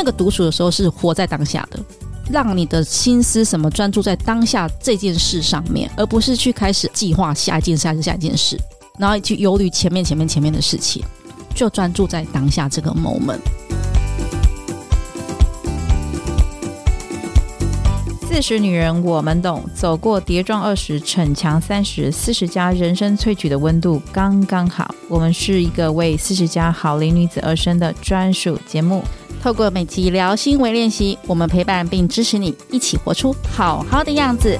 那个独处的时候是活在当下的，让你的心思什么专注在当下这件事上面，而不是去开始计划下一件事还是下一件事，然后去忧虑前面前面前面的事情，就专注在当下这个 moment。四十女人我们懂，走过跌撞二十，逞强三十，四十加人生萃取的温度刚刚好。我们是一个为四十加好龄女子而生的专属节目。透过每集聊心为练习，我们陪伴并支持你，一起活出好好的样子。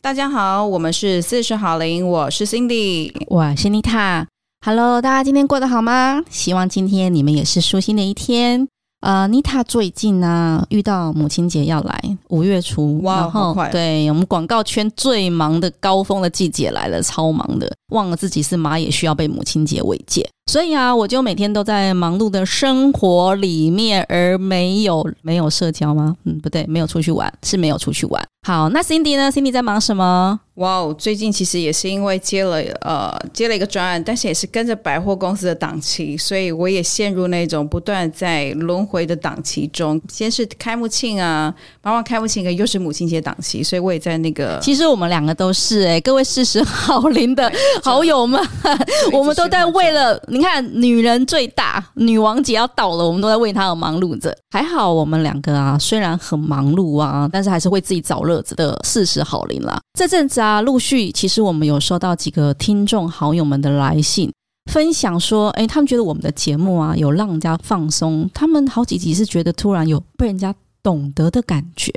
大家好，我们是四十好龄，我是 Cindy，我是妮塔。Hello，大家今天过得好吗？希望今天你们也是舒心的一天。呃，妮塔最近呢、啊、遇到母亲节要来，五月初，哇，然后好快！对我们广告圈最忙的高峰的季节来了，超忙的，忘了自己是妈也需要被母亲节慰藉。所以啊，我就每天都在忙碌的生活里面，而没有没有社交吗？嗯，不对，没有出去玩，是没有出去玩。好，那 Cindy 呢？Cindy 在忙什么？哇哦，最近其实也是因为接了呃接了一个专案，但是也是跟着百货公司的档期，所以我也陷入那种不断在轮回的档期中。先是开幕庆啊，忙完开幕庆，又是母亲节档期，所以我也在那个。其实我们两个都是哎、欸，各位四十好龄的 好友们，我们都在为了你看，女人最大女王节要到了，我们都在为她而忙碌着。还好我们两个啊，虽然很忙碌啊，但是还是会自己找乐子的四十好龄啦。这阵子啊。啊，陆续其实我们有收到几个听众好友们的来信，分享说，哎，他们觉得我们的节目啊，有让人家放松，他们好几集是觉得突然有被人家懂得的感觉，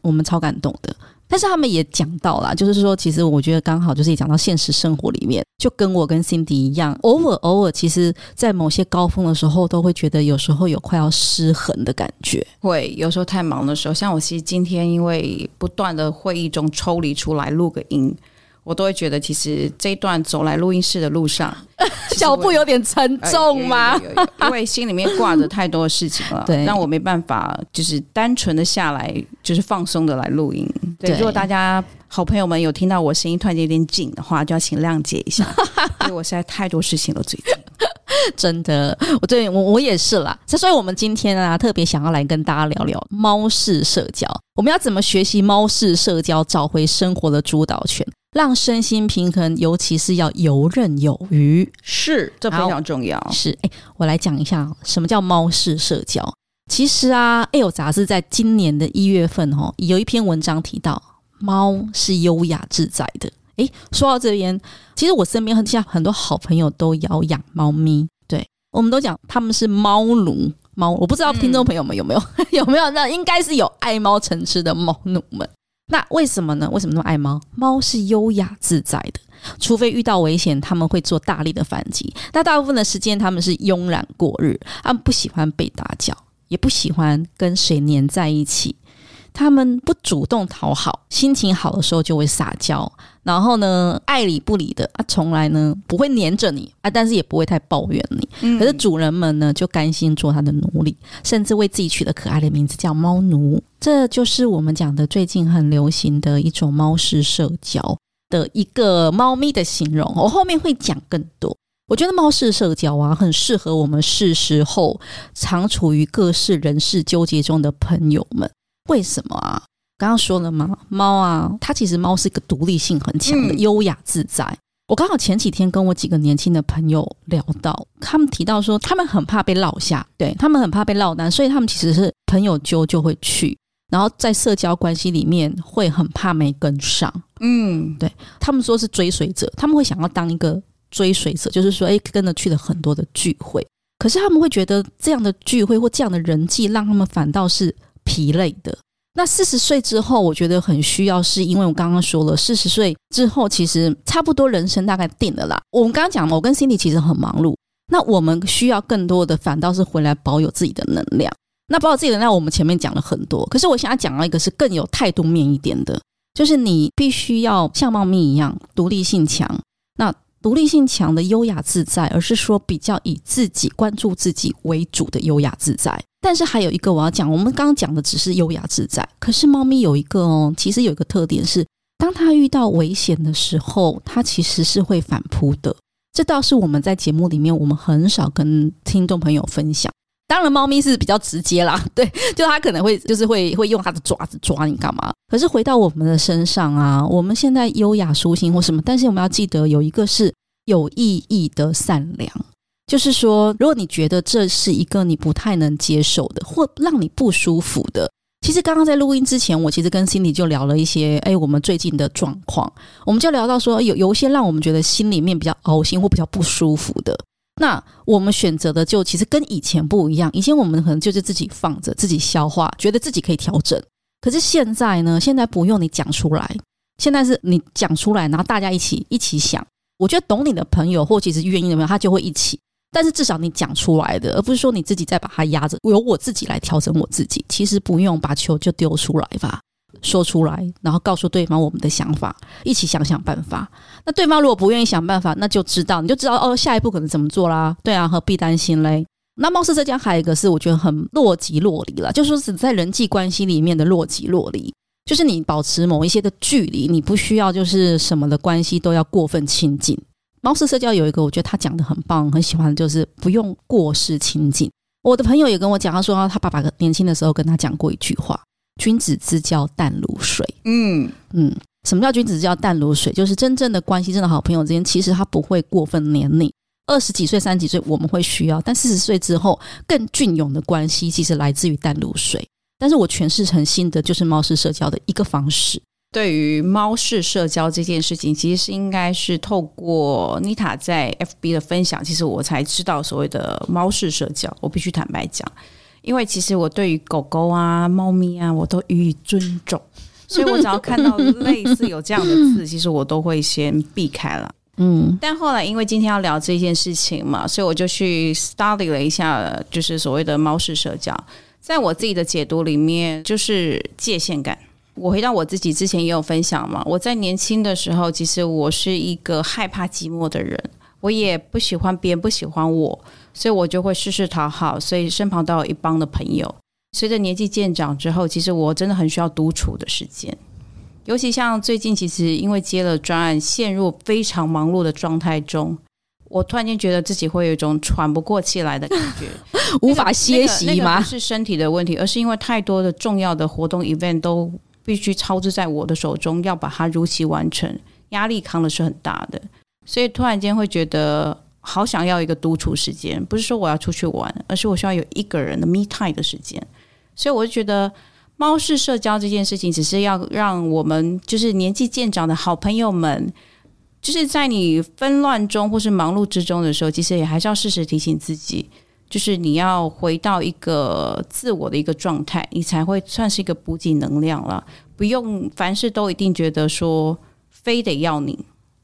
我们超感动的。但是他们也讲到了，就是说，其实我觉得刚好就是也讲到现实生活里面，就跟我跟 Cindy 一样，偶尔偶尔，其实，在某些高峰的时候，都会觉得有时候有快要失衡的感觉。会有时候太忙的时候，像我其实今天因为不断的会议中抽离出来录个音。我都会觉得，其实这一段走来录音室的路上，脚步有点沉重吗？因为心里面挂着太多的事情了，对，让我没办法，就是单纯的下来，就是放松的来录音。对，对如果大家好朋友们有听到我声音突然间有点紧的话，就要请谅解一下，因为我实在太多事情了，最 近真的，我对我我也是啦。所以，我们今天啊，特别想要来跟大家聊聊猫式社交，我们要怎么学习猫式社交，找回生活的主导权。让身心平衡，尤其是要游刃有余，是这非常重要。是，哎，我来讲一下什么叫猫式社交。其实啊，L 杂志在今年的一月份哦，有一篇文章提到，猫是优雅自在的。哎，说到这边，其实我身边很像很多好朋友都要养猫咪，对，我们都讲他们是猫奴。猫，我不知道听众朋友们有没有、有没有，那应该是有爱猫成痴的猫奴们。那为什么呢？为什么那么爱猫？猫是优雅自在的，除非遇到危险，他们会做大力的反击。那大部分的时间，他们是慵懒过日，他们不喜欢被打搅，也不喜欢跟谁黏在一起。他们不主动讨好，心情好的时候就会撒娇，然后呢，爱理不理的啊，从来呢不会黏着你啊，但是也不会太抱怨你。嗯、可是主人们呢，就甘心做他的奴隶，甚至为自己取了可爱的名字叫猫奴。这就是我们讲的最近很流行的一种猫式社交的一个猫咪的形容。我后面会讲更多。我觉得猫式社交啊，很适合我们是时候常处于各式人事纠结中的朋友们。为什么啊？刚刚说了嘛，猫啊，它其实猫是一个独立性很强的、优雅自在。嗯、我刚好前几天跟我几个年轻的朋友聊到，他们提到说，他们很怕被落下，对，他们很怕被落单，所以他们其实是朋友揪就会去，然后在社交关系里面会很怕没跟上。嗯，对，他们说是追随者，他们会想要当一个追随者，就是说，哎，跟着去了很多的聚会，可是他们会觉得这样的聚会或这样的人际，让他们反倒是。疲累的。那四十岁之后，我觉得很需要，是因为我刚刚说了，四十岁之后其实差不多人生大概定了啦。我们刚刚讲嘛，我跟 Cindy 其实很忙碌，那我们需要更多的，反倒是回来保有自己的能量。那保有自己的能量，我们前面讲了很多，可是我想要讲到一个是更有态度面一点的，就是你必须要像猫咪一样独立性强。那独立性强的优雅自在，而是说比较以自己关注自己为主的优雅自在。但是还有一个我要讲，我们刚刚讲的只是优雅自在，可是猫咪有一个哦，其实有一个特点是，当它遇到危险的时候，它其实是会反扑的。这倒是我们在节目里面我们很少跟听众朋友分享。当然，猫咪是比较直接啦，对，就它可能会就是会会用它的爪子抓你干嘛。可是回到我们的身上啊，我们现在优雅舒心或什么，但是我们要记得有一个是有意义的善良，就是说，如果你觉得这是一个你不太能接受的，或让你不舒服的，其实刚刚在录音之前，我其实跟 Cindy 就聊了一些，哎，我们最近的状况，我们就聊到说，有有一些让我们觉得心里面比较凹心或比较不舒服的。那我们选择的就其实跟以前不一样，以前我们可能就是自己放着，自己消化，觉得自己可以调整。可是现在呢？现在不用你讲出来，现在是你讲出来，然后大家一起一起想。我觉得懂你的朋友或其实愿意的朋友，他就会一起。但是至少你讲出来的，而不是说你自己在把它压着，由我自己来调整我自己。其实不用把球就丢出来吧。说出来，然后告诉对方我们的想法，一起想想办法。那对方如果不愿意想办法，那就知道你就知道哦，下一步可能怎么做啦。对啊，何必担心嘞？那貌似这讲还有一个是我觉得很若即若离了，就说是在人际关系里面的若即若离，就是你保持某一些的距离，你不需要就是什么的关系都要过分亲近。猫式社交有一个我觉得他讲的很棒，很喜欢就是不用过失亲近。我的朋友也跟我讲，他说他爸爸年轻的时候跟他讲过一句话。君子之交淡如水。嗯嗯，什么叫君子之交淡如水？就是真正的关系，真的好朋友之间，其实他不会过分黏你。二十几岁、三十几岁我们会需要，但四十岁之后更隽永的关系，其实来自于淡如水。但是我诠释成新的，就是猫式社交的一个方式。对于猫式社交这件事情，其实是应该是透过妮塔在 FB 的分享，其实我才知道所谓的猫式社交。我必须坦白讲。因为其实我对于狗狗啊、猫咪啊，我都予以尊重，所以我只要看到类似有这样的字，其实我都会先避开了。嗯，但后来因为今天要聊这件事情嘛，所以我就去 study 了一下，就是所谓的猫式社交，在我自己的解读里面，就是界限感。我回到我自己之前也有分享嘛，我在年轻的时候，其实我是一个害怕寂寞的人，我也不喜欢别人不喜欢我。所以我就会事事讨好，所以身旁都有一帮的朋友。随着年纪渐长之后，其实我真的很需要独处的时间。尤其像最近，其实因为接了专案，陷入非常忙碌的状态中，我突然间觉得自己会有一种喘不过气来的感觉，无法歇息吗？那个那个、不是身体的问题，而是因为太多的重要的活动 event 都必须操之在我的手中，要把它如期完成，压力扛的是很大的。所以突然间会觉得。好想要一个独处时间，不是说我要出去玩，而是我需要有一个人的 me time 的时间。所以我就觉得猫式社交这件事情，只是要让我们就是年纪渐长的好朋友们，就是在你纷乱中或是忙碌之中的时候，其实也还是要适时提醒自己，就是你要回到一个自我的一个状态，你才会算是一个补给能量了。不用凡事都一定觉得说非得要你。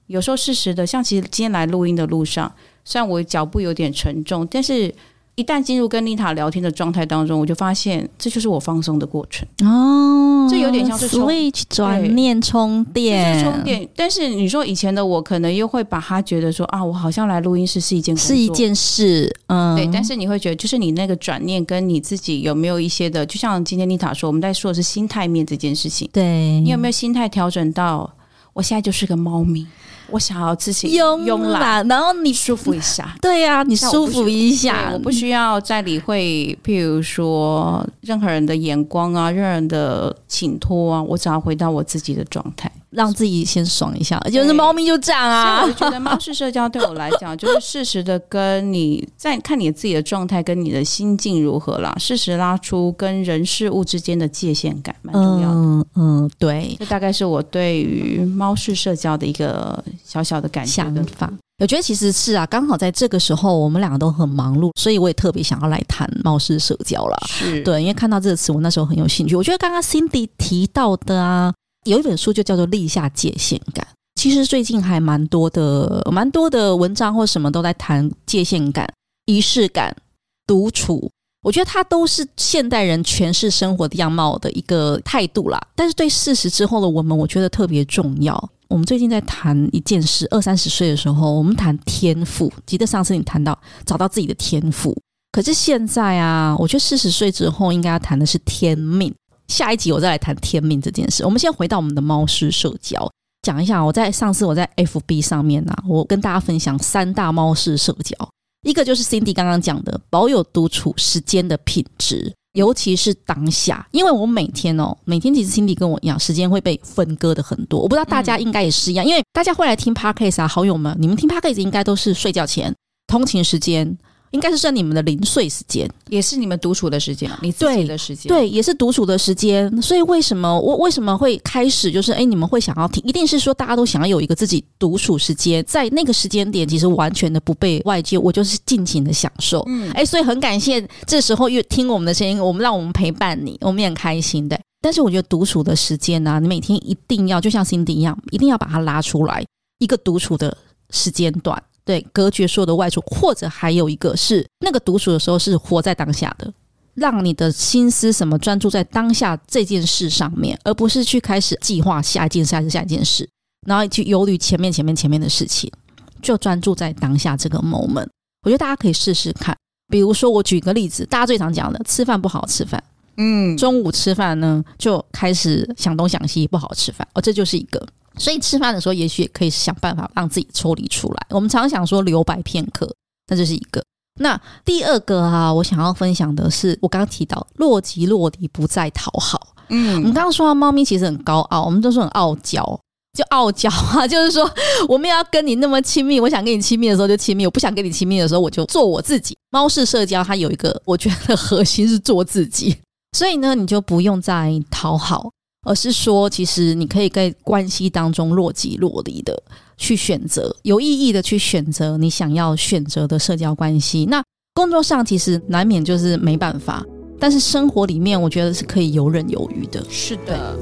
有时候适时的，像其实今天来录音的路上，虽然我脚步有点沉重，但是一旦进入跟丽塔聊天的状态当中，我就发现这就是我放松的过程哦。这有点像是 switch 转念充电，充电。但是你说以前的我，可能又会把它觉得说啊，我好像来录音室是一件是一件事，嗯，对。但是你会觉得，就是你那个转念跟你自己有没有一些的，就像今天丽塔说，我们在说的是心态面这件事情。对，你有没有心态调整到，我现在就是个猫咪。我想要自己慵懒，然后你舒服一下。对呀、啊，你舒服一下，我不需要再理会，譬如说任何人的眼光啊，任何人的请托啊，我只要回到我自己的状态。让自己先爽一下，就是猫咪就这样啊。我觉得猫式社交对我来讲，就是适时的跟你在看你自己的状态跟你的心境如何啦，适时拉出跟人事物之间的界限感，蛮重要的。嗯嗯，对，这大概是我对于猫式社交的一个小小的感觉想法。我觉得其实是啊，刚好在这个时候，我们两个都很忙碌，所以我也特别想要来谈貌似社交啦。是对，因为看到这个词，我那时候很有兴趣。我觉得刚刚 Cindy 提到的啊。有一本书就叫做《立下界限感》，其实最近还蛮多的，蛮多的文章或什么都在谈界限感、仪式感、独处。我觉得它都是现代人诠释生活的样貌的一个态度啦。但是对事实之后的我们，我觉得特别重要。我们最近在谈一件事，二三十岁的时候，我们谈天赋。记得上次你谈到找到自己的天赋，可是现在啊，我觉得四十岁之后应该要谈的是天命。下一集我再来谈天命这件事。我们先回到我们的猫式社交。讲一下，我在上次我在 FB 上面呢、啊，我跟大家分享三大猫式社交，一个就是 Cindy 刚刚讲的，保有独处时间的品质。尤其是当下，因为我每天哦，每天其实 Cindy 跟我一样，时间会被分割的很多。我不知道大家应该也是一样，嗯、因为大家会来听 Podcast 啊，好友们，你们听 Podcast 应该都是睡觉前、通勤时间。应该是算你们的零碎时间，也是你们独处的时间，你自己的时间，对，也是独处的时间。所以为什么我为什么会开始就是哎，你们会想要听？一定是说大家都想要有一个自己独处时间，在那个时间点，其实完全的不被外界，我就是尽情的享受。嗯，哎，所以很感谢这时候又听我们的声音，我们让我们陪伴你，我们也很开心的。但是我觉得独处的时间呢、啊，你每天一定要就像 Cindy 一样，一定要把它拉出来一个独处的时间段。对，隔绝所有的外出，或者还有一个是那个独处的时候是活在当下的，让你的心思什么专注在当下这件事上面，而不是去开始计划下一件事还是下一件事，然后去忧虑前面前面前面的事情，就专注在当下这个 moment。我觉得大家可以试试看，比如说我举个例子，大家最常讲的吃饭不好吃饭，嗯，中午吃饭呢就开始想东想西，不好吃饭，哦，这就是一个。所以吃饭的时候，也许也可以想办法让自己抽离出来。我们常常想说留白片刻，那这是一个。那第二个啊，我想要分享的是，我刚刚提到若即若离，不再讨好。嗯，我们刚刚说到猫咪其实很高傲，我们都说很傲娇，就傲娇啊，就是说我们要跟你那么亲密，我想跟你亲密的时候就亲密，我不想跟你亲密的时候我就做我自己。猫式社交它有一个，我觉得核心是做自己，所以呢，你就不用再讨好。而是说，其实你可以在关系当中若即若离的去选择，有意义的去选择你想要选择的社交关系。那工作上其实难免就是没办法，但是生活里面我觉得是可以游刃有余的。是的。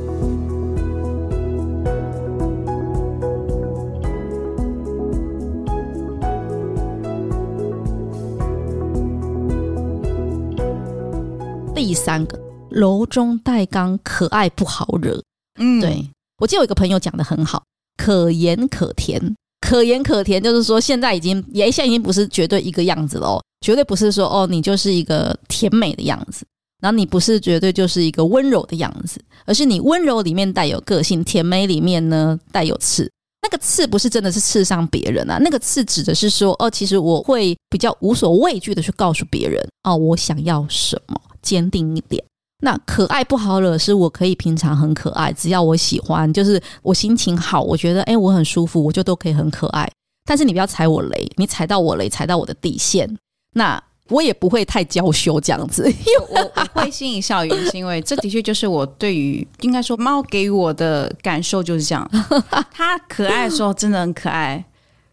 第三个。柔中带刚，可爱不好惹。嗯，对，我记得有一个朋友讲的很好，可盐可甜，可盐可甜，就是说现在已经也现在已经不是绝对一个样子了哦，绝对不是说哦你就是一个甜美的样子，然后你不是绝对就是一个温柔的样子，而是你温柔里面带有个性，甜美里面呢带有刺。那个刺不是真的是刺伤别人啊，那个刺指的是说哦，其实我会比较无所畏惧的去告诉别人哦，我想要什么，坚定一点。那可爱不好惹，是我可以平常很可爱，只要我喜欢，就是我心情好，我觉得哎，我很舒服，我就都可以很可爱。但是你不要踩我雷，你踩到我雷，踩到我的底线，那我也不会太娇羞这样子。因为我我会心一笑，原因是因为这的确就是我对于应该说猫给我的感受就是这样，它可爱的时候真的很可爱。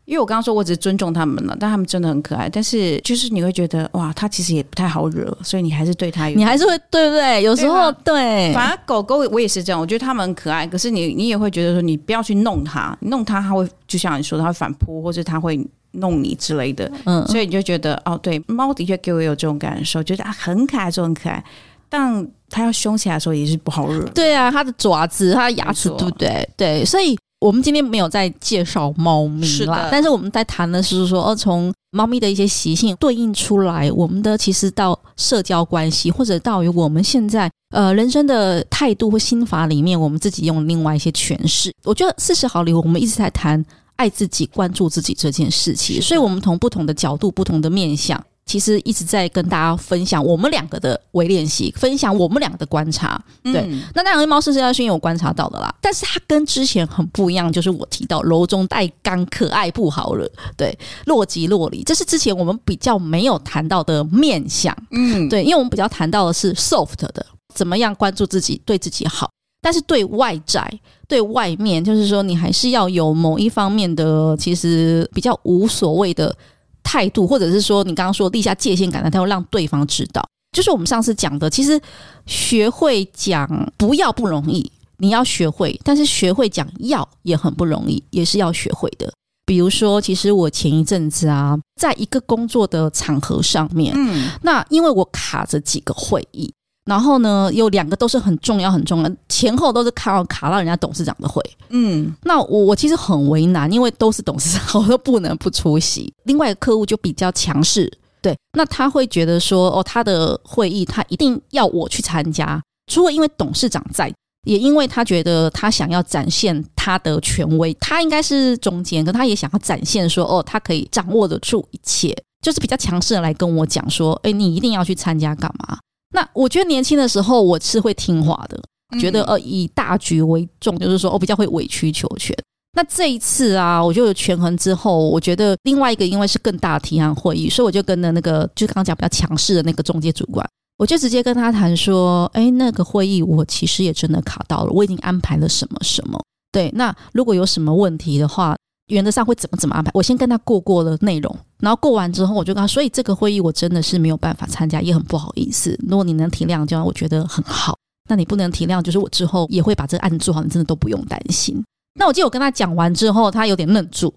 因为我刚刚说，我只是尊重他们了，但他们真的很可爱。但是就是你会觉得，哇，他其实也不太好惹，所以你还是对他有，你还是会对不对？有时候对，对，反而狗狗我也是这样，我觉得他们很可爱。可是你你也会觉得说，你不要去弄它，弄它它会就像你说的，它会反扑，或者它会弄你之类的。嗯，所以你就觉得，哦，对，猫的确给我有这种感受，觉得啊很可爱，就很可爱。但它要凶起来的时候也是不好惹。对啊，它的爪子，它的牙齿，对不对？对，所以。我们今天没有在介绍猫咪啦，但是我们在谈的是说，哦，从猫咪的一些习性对应出来，我们的其实到社交关系，或者到于我们现在呃人生的态度或心法里面，我们自己用另外一些诠释。我觉得四十好礼，我们一直在谈爱自己、关注自己这件事情，所以我们从不同的角度、不同的面向。其实一直在跟大家分享我们两个的微练习，分享我们两个的观察。对，嗯、那当然猫式社交是有观察到的啦，但是它跟之前很不一样，就是我提到柔中带刚，可爱不好惹，对，若即若离，这是之前我们比较没有谈到的面相。嗯，对，因为我们比较谈到的是 soft 的，怎么样关注自己，对自己好，但是对外在、对外面，就是说你还是要有某一方面的，其实比较无所谓的。态度，或者是说你刚刚说立下界限感的，他要让对方知道。就是我们上次讲的，其实学会讲不要不容易，你要学会；但是学会讲要也很不容易，也是要学会的。比如说，其实我前一阵子啊，在一个工作的场合上面，嗯，那因为我卡着几个会议。然后呢，有两个都是很重要、很重要，前后都是卡到卡到人家董事长的会。嗯，那我我其实很为难，因为都是董事长，我都不能不出席。另外一个客户就比较强势，对，那他会觉得说，哦，他的会议他一定要我去参加，除了因为董事长在，也因为他觉得他想要展现他的权威，他应该是中间，可他也想要展现说，哦，他可以掌握得住一切，就是比较强势的来跟我讲说，哎，你一定要去参加干嘛？那我觉得年轻的时候我是会听话的，觉得呃以大局为重，就是说我比较会委曲求全。那这一次啊，我就有权衡之后，我觉得另外一个因为是更大的提案会议，所以我就跟了那个就刚刚讲比较强势的那个中介主管。我就直接跟他谈说，哎，那个会议我其实也真的卡到了，我已经安排了什么什么。对，那如果有什么问题的话，原则上会怎么怎么安排？我先跟他过过了内容，然后过完之后，我就跟他，所以这个会议我真的是没有办法参加，也很不好意思。如果你能体谅，这样我觉得很好。那你不能体谅，就是我之后也会把这个案子做好，你真的都不用担心。那我记得我跟他讲完之后，他有点愣住。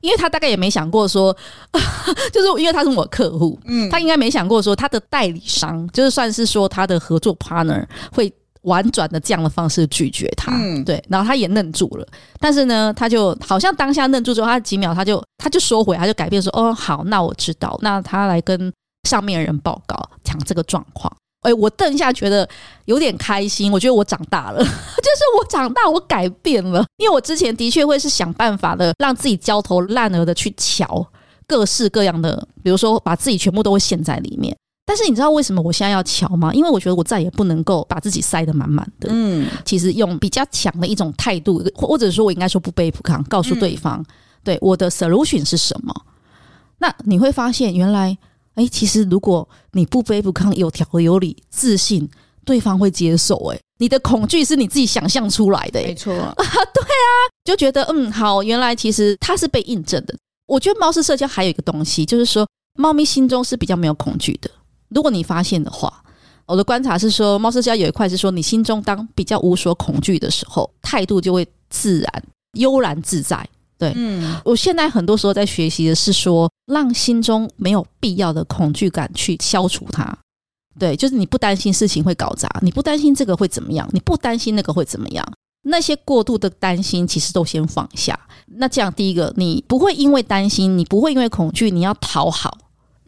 因为他大概也没想过说，就是因为他是我客户，嗯，他应该没想过说他的代理商，就是算是说他的合作 partner 会婉转的这样的方式拒绝他，嗯，对，然后他也愣住了，但是呢，他就好像当下愣住之后，他几秒他就他就收回，他就改变说，哦，好，那我知道，那他来跟上面的人报告讲这个状况。哎，我瞪一下，觉得有点开心。我觉得我长大了，就是我长大，我改变了。因为我之前的确会是想办法的，让自己焦头烂额的去瞧各式各样的，比如说把自己全部都会陷在里面。但是你知道为什么我现在要瞧吗？因为我觉得我再也不能够把自己塞得满满的。嗯，其实用比较强的一种态度，或者说我应该说不卑不亢，告诉对方，对我的 solution 是什么。那你会发现，原来。哎，其实如果你不卑不亢、有条有理、自信，对方会接受。哎，你的恐惧是你自己想象出来的。没错啊，对啊，就觉得嗯好，原来其实它是被印证的。我觉得猫式社交还有一个东西，就是说猫咪心中是比较没有恐惧的。如果你发现的话，我的观察是说，猫式社交有一块是说，你心中当比较无所恐惧的时候，态度就会自然、悠然自在。对，嗯，我现在很多时候在学习的是说，让心中没有必要的恐惧感去消除它。对，就是你不担心事情会搞砸，你不担心这个会怎么样，你不担心那个会怎么样，那些过度的担心其实都先放下。那这样，第一个，你不会因为担心，你不会因为恐惧，你要讨好，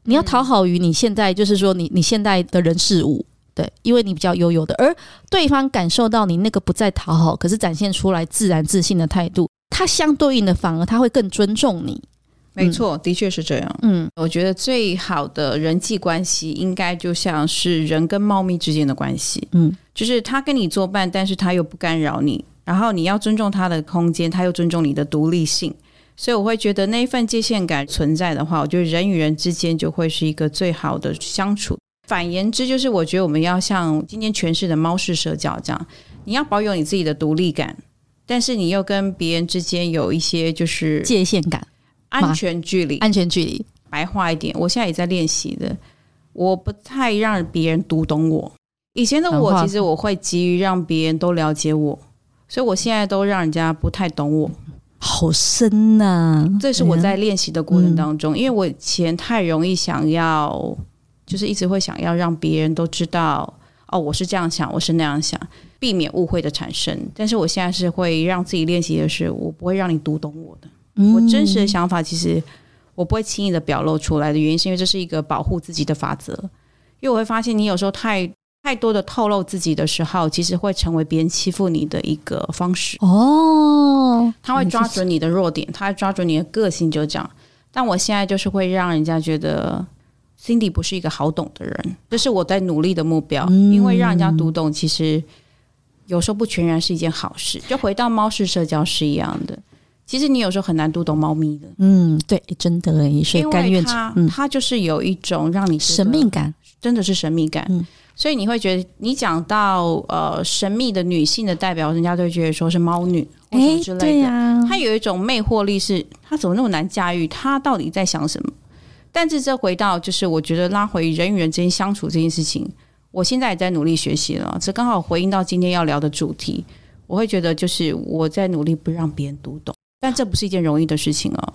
你要讨好于你现在就是说你你现在的人事物，对，因为你比较悠悠的，而对方感受到你那个不再讨好，可是展现出来自然自信的态度。他相对应的，反而他会更尊重你。没错，的确是这样。嗯，我觉得最好的人际关系，应该就像是人跟猫咪之间的关系。嗯，就是他跟你作伴，但是他又不干扰你，然后你要尊重他的空间，他又尊重你的独立性。所以我会觉得那一份界限感存在的话，我觉得人与人之间就会是一个最好的相处。反言之，就是我觉得我们要像今天诠释的猫式社交这样，你要保有你自己的独立感。但是你又跟别人之间有一些就是界限感、安全距离、安全距离。白话一点，我现在也在练习的。我不太让别人读懂我。以前的我，其实我会急于让别人都了解我，所以我现在都让人家不太懂我。好深呐、啊！这是我在练习的过程当中，因为我以前太容易想要，就是一直会想要让别人都知道，哦，我是这样想，我是那样想。避免误会的产生，但是我现在是会让自己练习的是，我不会让你读懂我的，嗯、我真实的想法，其实我不会轻易的表露出来的原因，是因为这是一个保护自己的法则。因为我会发现，你有时候太太多的透露自己的时候，其实会成为别人欺负你的一个方式。哦，他会抓准你的弱点，他会抓准你的个性，就这样。但我现在就是会让人家觉得。Cindy 不是一个好懂的人，这是我在努力的目标。嗯、因为让人家读懂，其实有时候不全然是一件好事。就回到猫式社交是一样的，其实你有时候很难读懂猫咪的。嗯，对，真的诶，所以甘愿它，嗯、它就是有一种让你神秘感，真的是神秘感。嗯、所以你会觉得，你讲到呃神秘的女性的代表，人家都会觉得说是猫女或什么之类的。对啊、它有一种魅惑力，是她怎么那么难驾驭？她到底在想什么？但是这回到就是，我觉得拉回人与人之间相处这件事情，我现在也在努力学习了。这刚好回应到今天要聊的主题，我会觉得就是我在努力不让别人读懂，但这不是一件容易的事情哦，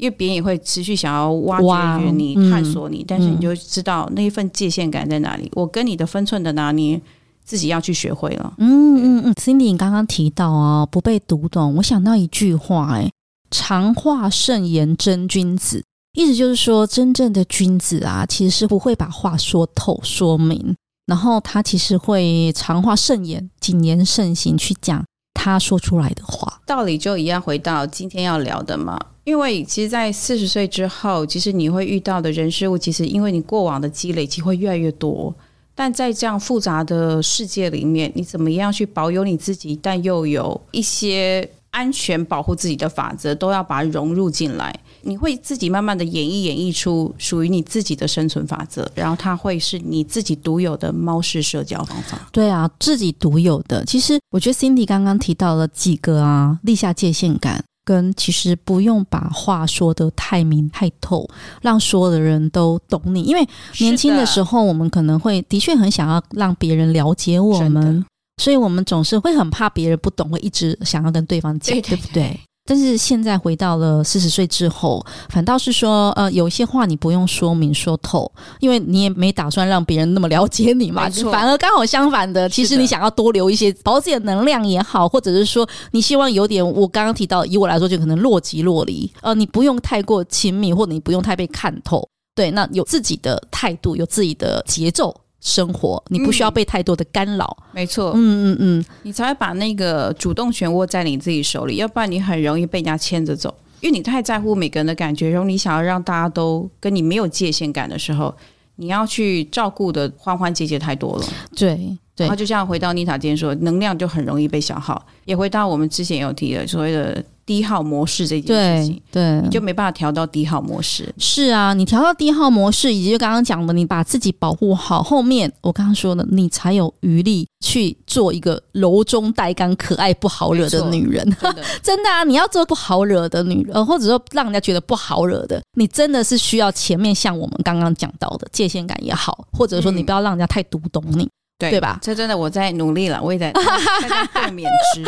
因为别人也会持续想要挖掘你、哇探索你，嗯、但是你就知道那一份界限感在哪里。我跟你的分寸的拿捏，自己要去学会了。嗯嗯嗯，Cindy，你刚刚提到啊，不被读懂，我想到一句话，哎，长话慎言真君子。意思就是说，真正的君子啊，其实是不会把话说透、说明，然后他其实会长话慎言、谨言慎行去讲他说出来的话。道理就一样，回到今天要聊的嘛。因为其实，在四十岁之后，其实你会遇到的人事物，其实因为你过往的积累，其实会越来越多。但在这样复杂的世界里面，你怎么样去保有你自己，但又有一些安全保护自己的法则，都要把它融入进来。你会自己慢慢的演绎演绎出属于你自己的生存法则，然后它会是你自己独有的猫式社交方法。对啊，自己独有的。其实我觉得 Cindy 刚刚提到了几个啊，立下界限感。跟其实不用把话说得太明太透，让所有的人都懂你。因为年轻的时候，我们可能会的确很想要让别人了解我们，所以我们总是会很怕别人不懂，会一直想要跟对方讲，对，对，对，对不对？但是现在回到了四十岁之后，反倒是说，呃，有一些话你不用说明说透，因为你也没打算让别人那么了解你嘛。反而刚好相反的，其实你想要多留一些保自己的能量也好，或者是说你希望有点，我刚刚提到，以我来说就可能若即若离，呃，你不用太过亲密，或者你不用太被看透。对，那有自己的态度，有自己的节奏。生活，你不需要被太多的干扰，嗯，没错，嗯嗯嗯，你才会把那个主动权握在你自己手里，要不然你很容易被人家牵着走，因为你太在乎每个人的感觉，然后你想要让大家都跟你没有界限感的时候，你要去照顾的欢欢节节太多了，对。对，然后就像回到妮塔今天说，能量就很容易被消耗，也回到我们之前有提的所谓的低耗模式这件事情，对，对你就没办法调到低耗模式。是啊，你调到低耗模式，以及就刚刚讲的，你把自己保护好，后面我刚刚说的，你才有余力去做一个柔中带刚、可爱不好惹的女人。真的，真的啊，你要做不好惹的女人，或者说让人家觉得不好惹的，你真的是需要前面像我们刚刚讲到的界限感也好，或者说你不要让人家太读懂你。嗯对，对吧？这真的我在努力了，我也在 在共勉之。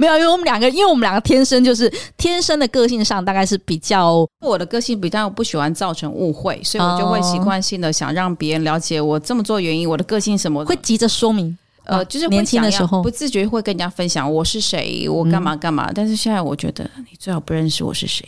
没有，因为我们两个，因为我们两个天生就是天生的个性上，大概是比较我的个性比较不喜欢造成误会，所以我就会习惯性的想让别人了解我这么做原因，我的个性什么的，会急着说明。呃，就是年轻的时候不自觉会跟人家分享我是谁，我干嘛干嘛。嗯、但是现在我觉得你最好不认识我是谁，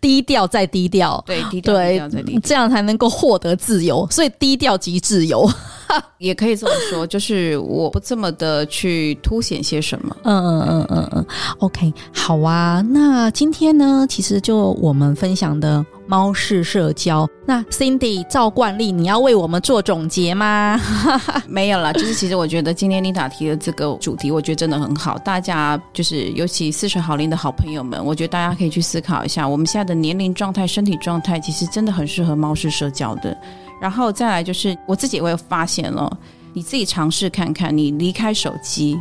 低调再低调，对，低调低调再低调，这样才能够获得自由。所以低调即自由。也可以这么说，就是我不这么的去凸显些什么。嗯嗯嗯嗯嗯。OK，好啊。那今天呢，其实就我们分享的猫式社交。那 Cindy 照惯例，你要为我们做总结吗？没有啦，就是其实我觉得今天妮塔提的这个主题，我觉得真的很好。大家就是尤其四十好龄的好朋友们，我觉得大家可以去思考一下，我们现在的年龄状态、身体状态，其实真的很适合猫式社交的。然后再来就是我自己也会发现了，你自己尝试看看，你离开手机，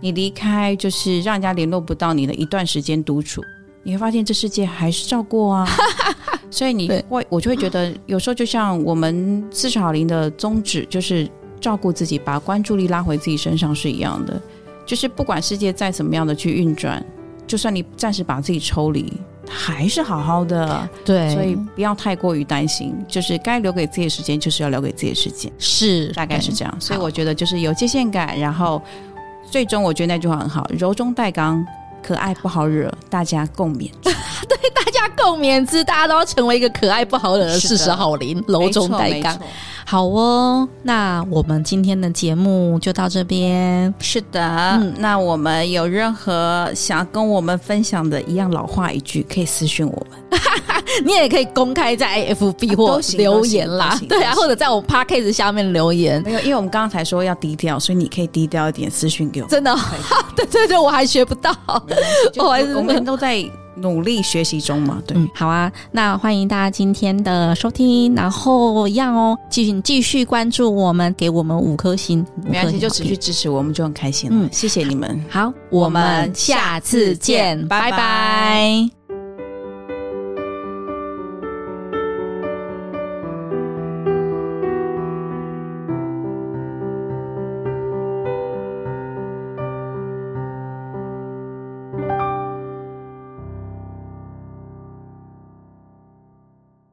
你离开就是让人家联络不到你的一段时间独处，你会发现这世界还是照过啊。所以你会，我就会觉得有时候就像我们四十好龄的宗旨，就是照顾自己，把关注力拉回自己身上是一样的。就是不管世界再怎么样的去运转，就算你暂时把自己抽离。还是好好的，对，所以不要太过于担心，就是该留给自己的时间，就是要留给自己的时间，是大概是这样。所以我觉得就是有界限感，然后最终我觉得那句话很好，柔中带刚，可爱不好惹，大家共勉。对，大家共勉之，大家都要成为一个可爱不好惹的四十好邻，柔中带刚。好哦，那我们今天的节目就到这边。是的，嗯，那我们有任何想要跟我们分享的，一样老话一句，可以私讯我们。你也可以公开在 AFB 或留言啦，对啊，或者在我 Podcast 下面留言。没有，因为我们刚刚才说要低调，所以你可以低调一点私讯给我。真的，对对对，我还学不到，我还是我们都在。努力学习中嘛，对、嗯，好啊，那欢迎大家今天的收听，然后一样哦，继续继续关注我们，给我们五颗星，没关系，就持续支持我们就很开心了，嗯，谢谢你们，好，我们下次见，拜拜。拜拜。